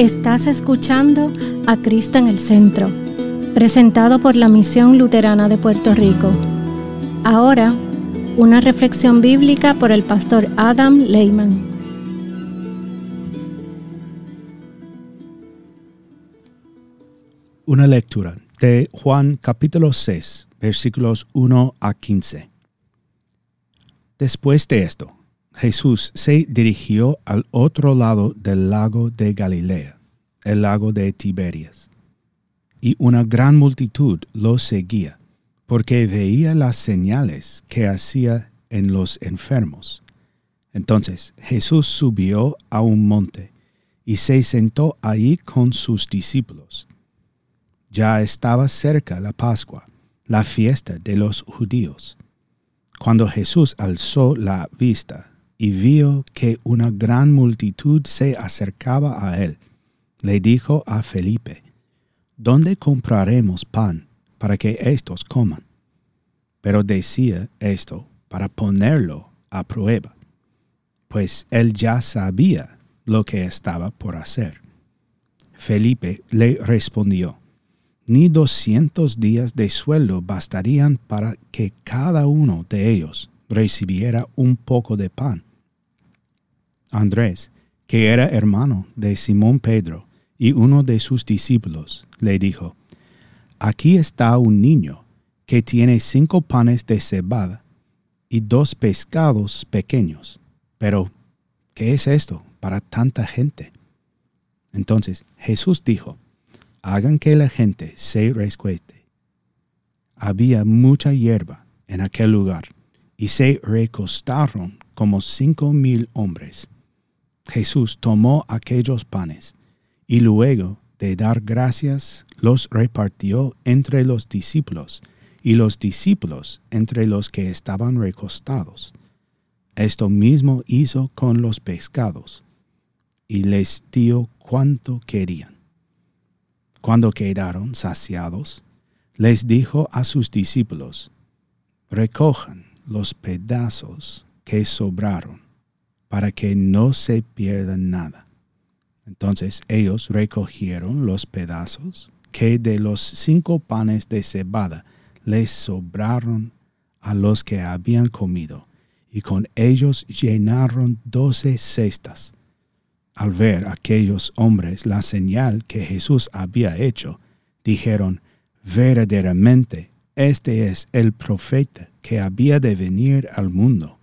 Estás escuchando a Cristo en el Centro, presentado por la Misión Luterana de Puerto Rico. Ahora, una reflexión bíblica por el pastor Adam Lehman. Una lectura de Juan capítulo 6, versículos 1 a 15. Después de esto, Jesús se dirigió al otro lado del lago de Galilea, el lago de Tiberias. Y una gran multitud lo seguía, porque veía las señales que hacía en los enfermos. Entonces Jesús subió a un monte y se sentó allí con sus discípulos. Ya estaba cerca la Pascua, la fiesta de los judíos. Cuando Jesús alzó la vista y vio que una gran multitud se acercaba a él, le dijo a Felipe, ¿Dónde compraremos pan para que éstos coman? Pero decía esto para ponerlo a prueba, pues él ya sabía lo que estaba por hacer. Felipe le respondió, ni doscientos días de sueldo bastarían para que cada uno de ellos recibiera un poco de pan Andrés, que era hermano de Simón Pedro y uno de sus discípulos, le dijo, Aquí está un niño que tiene cinco panes de cebada y dos pescados pequeños. Pero, ¿qué es esto para tanta gente? Entonces Jesús dijo, hagan que la gente se rescueste. Había mucha hierba en aquel lugar, y se recostaron como cinco mil hombres. Jesús tomó aquellos panes y luego de dar gracias los repartió entre los discípulos y los discípulos entre los que estaban recostados. Esto mismo hizo con los pescados y les dio cuanto querían. Cuando quedaron saciados, les dijo a sus discípulos, recojan los pedazos que sobraron para que no se pierda nada. Entonces ellos recogieron los pedazos que de los cinco panes de cebada les sobraron a los que habían comido, y con ellos llenaron doce cestas. Al ver aquellos hombres la señal que Jesús había hecho, dijeron, verdaderamente, este es el profeta que había de venir al mundo.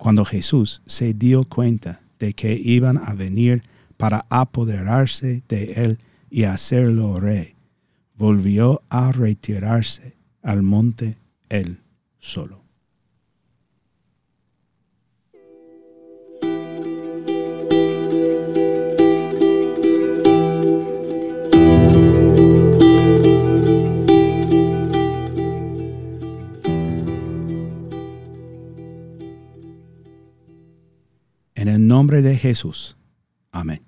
Cuando Jesús se dio cuenta de que iban a venir para apoderarse de él y hacerlo rey, volvió a retirarse al monte él solo. Nombre de Jesús. Amén.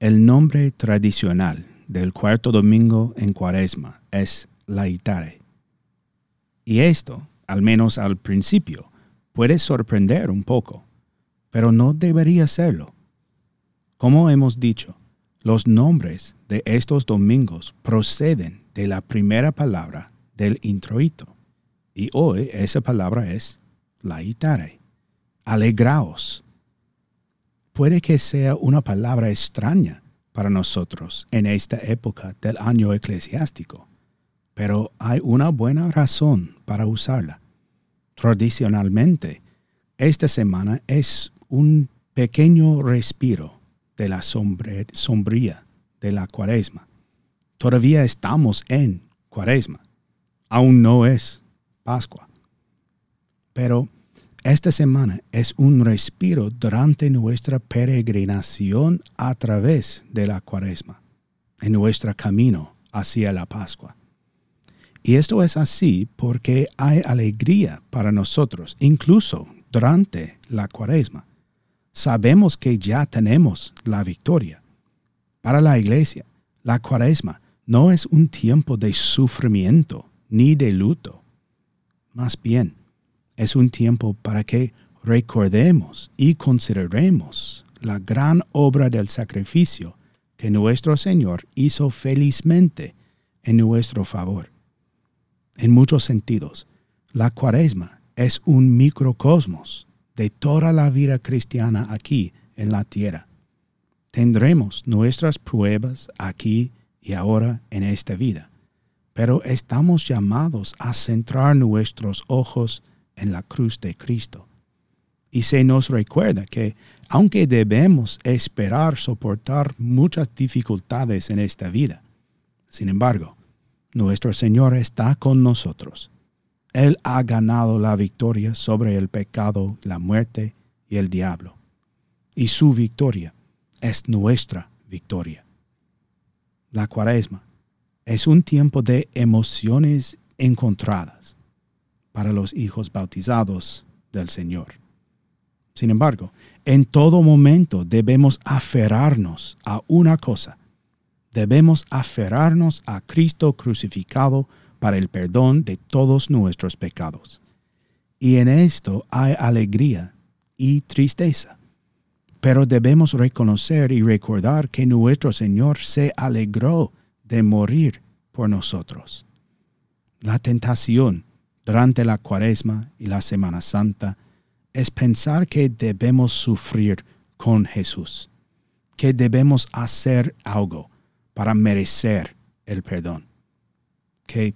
El nombre tradicional del cuarto domingo en cuaresma es Laitare. Y esto, al menos al principio, puede sorprender un poco, pero no debería serlo. Como hemos dicho, los nombres de estos domingos proceden de la primera palabra del introito, y hoy esa palabra es laitare. Alegraos puede que sea una palabra extraña para nosotros en esta época del año eclesiástico, pero hay una buena razón para usarla. Tradicionalmente, esta semana es un pequeño respiro de la sombría de la cuaresma. Todavía estamos en cuaresma. Aún no es Pascua. Pero esta semana es un respiro durante nuestra peregrinación a través de la cuaresma, en nuestro camino hacia la Pascua. Y esto es así porque hay alegría para nosotros, incluso durante la cuaresma. Sabemos que ya tenemos la victoria. Para la iglesia, la cuaresma no es un tiempo de sufrimiento ni de luto. Más bien, es un tiempo para que recordemos y consideremos la gran obra del sacrificio que nuestro Señor hizo felizmente en nuestro favor. En muchos sentidos, la cuaresma es un microcosmos de toda la vida cristiana aquí en la tierra. Tendremos nuestras pruebas aquí y ahora en esta vida, pero estamos llamados a centrar nuestros ojos en la cruz de Cristo. Y se nos recuerda que, aunque debemos esperar soportar muchas dificultades en esta vida, sin embargo, nuestro Señor está con nosotros. Él ha ganado la victoria sobre el pecado, la muerte y el diablo. Y su victoria es nuestra victoria. La cuaresma es un tiempo de emociones encontradas para los hijos bautizados del Señor. Sin embargo, en todo momento debemos aferrarnos a una cosa. Debemos aferrarnos a Cristo crucificado para el perdón de todos nuestros pecados. Y en esto hay alegría y tristeza pero debemos reconocer y recordar que nuestro Señor se alegró de morir por nosotros. La tentación durante la cuaresma y la Semana Santa es pensar que debemos sufrir con Jesús, que debemos hacer algo para merecer el perdón, que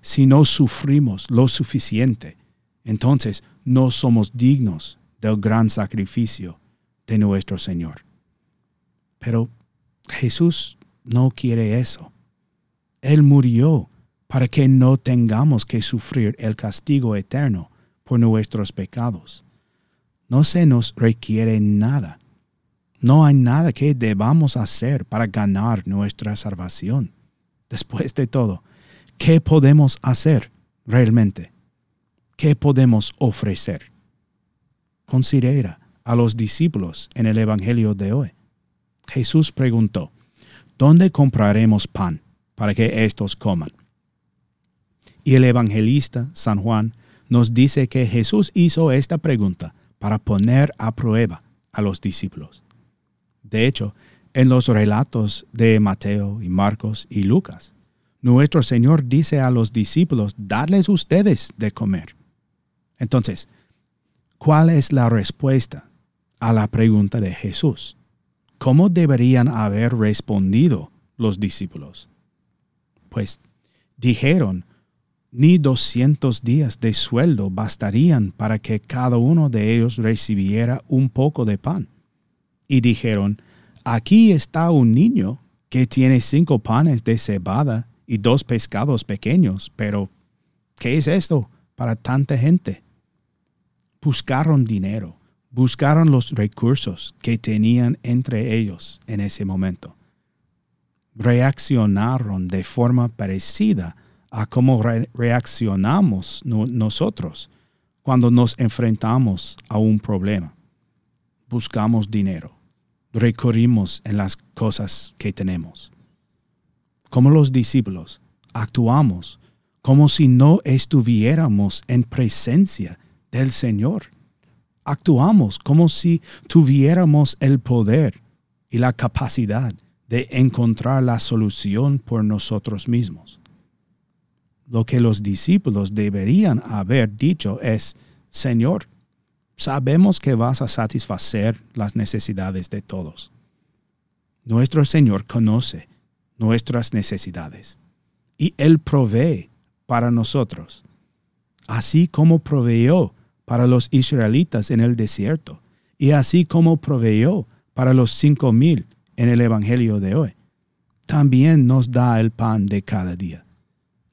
si no sufrimos lo suficiente, entonces no somos dignos del gran sacrificio de nuestro Señor. Pero Jesús no quiere eso. Él murió para que no tengamos que sufrir el castigo eterno por nuestros pecados. No se nos requiere nada. No hay nada que debamos hacer para ganar nuestra salvación. Después de todo, ¿qué podemos hacer realmente? ¿Qué podemos ofrecer? Considera a los discípulos en el Evangelio de hoy. Jesús preguntó, ¿dónde compraremos pan para que éstos coman? Y el evangelista San Juan nos dice que Jesús hizo esta pregunta para poner a prueba a los discípulos. De hecho, en los relatos de Mateo y Marcos y Lucas, nuestro Señor dice a los discípulos, dadles ustedes de comer. Entonces, ¿cuál es la respuesta a la pregunta de Jesús. ¿Cómo deberían haber respondido los discípulos? Pues dijeron, ni doscientos días de sueldo bastarían para que cada uno de ellos recibiera un poco de pan. Y dijeron, aquí está un niño que tiene cinco panes de cebada y dos pescados pequeños, pero ¿qué es esto para tanta gente? Buscaron dinero buscaron los recursos que tenían entre ellos en ese momento. Reaccionaron de forma parecida a cómo reaccionamos nosotros cuando nos enfrentamos a un problema. Buscamos dinero, recurrimos en las cosas que tenemos. Como los discípulos, actuamos como si no estuviéramos en presencia del Señor actuamos como si tuviéramos el poder y la capacidad de encontrar la solución por nosotros mismos. Lo que los discípulos deberían haber dicho es, Señor, sabemos que vas a satisfacer las necesidades de todos. Nuestro Señor conoce nuestras necesidades y Él provee para nosotros, así como proveyó para los israelitas en el desierto, y así como proveyó para los cinco mil en el Evangelio de hoy. También nos da el pan de cada día.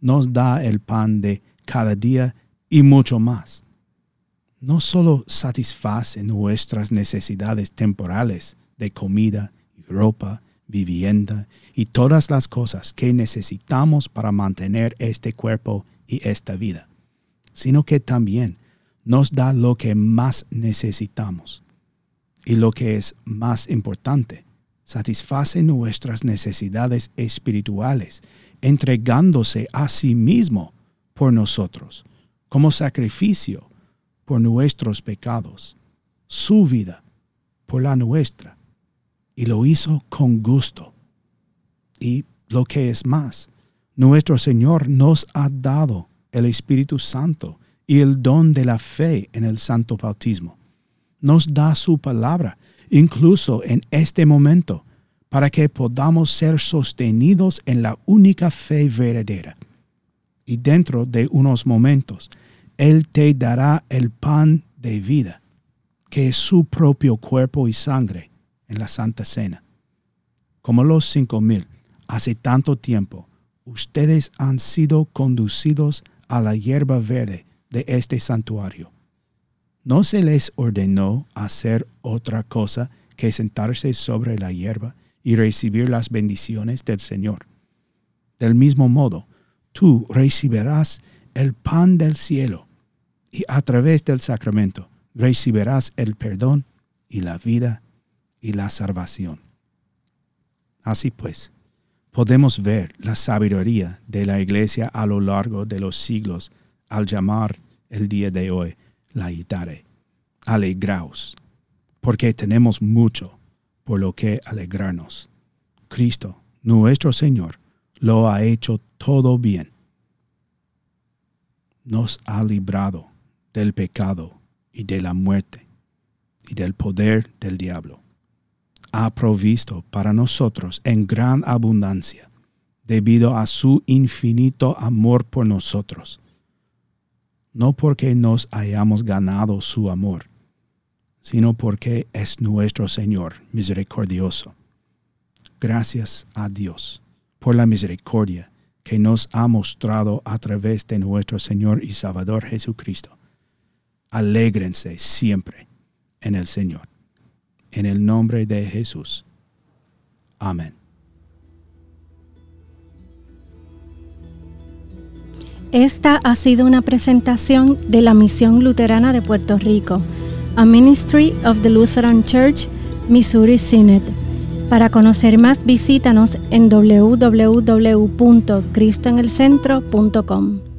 Nos da el pan de cada día y mucho más. No solo satisface nuestras necesidades temporales de comida ropa, vivienda y todas las cosas que necesitamos para mantener este cuerpo y esta vida, sino que también nos da lo que más necesitamos. Y lo que es más importante, satisface nuestras necesidades espirituales, entregándose a sí mismo por nosotros, como sacrificio por nuestros pecados, su vida por la nuestra y lo hizo con gusto. Y lo que es más, nuestro Señor nos ha dado el Espíritu Santo y el don de la fe en el santo bautismo. Nos da su palabra, incluso en este momento, para que podamos ser sostenidos en la única fe verdadera. Y dentro de unos momentos, Él te dará el pan de vida, que es su propio cuerpo y sangre en la Santa Cena. Como los cinco mil, hace tanto tiempo, ustedes han sido conducidos a la hierba verde de este santuario. ¿No se les ordenó hacer otra cosa que sentarse sobre la hierba y recibir las bendiciones del Señor? Del mismo modo, tú recibirás el pan del cielo y a través del sacramento recibirás el perdón y la vida y la salvación. Así pues, podemos ver la sabiduría de la Iglesia a lo largo de los siglos al llamar el día de hoy la Itare. Alegraos, porque tenemos mucho por lo que alegrarnos. Cristo, nuestro Señor, lo ha hecho todo bien. Nos ha librado del pecado y de la muerte y del poder del diablo ha provisto para nosotros en gran abundancia, debido a su infinito amor por nosotros. No porque nos hayamos ganado su amor, sino porque es nuestro Señor misericordioso. Gracias a Dios por la misericordia que nos ha mostrado a través de nuestro Señor y Salvador Jesucristo. Alégrense siempre en el Señor en el nombre de Jesús. Amén. Esta ha sido una presentación de la Misión Luterana de Puerto Rico, a Ministry of the Lutheran Church, Missouri Synod. Para conocer más, visítanos en www.cristoenelcentro.com.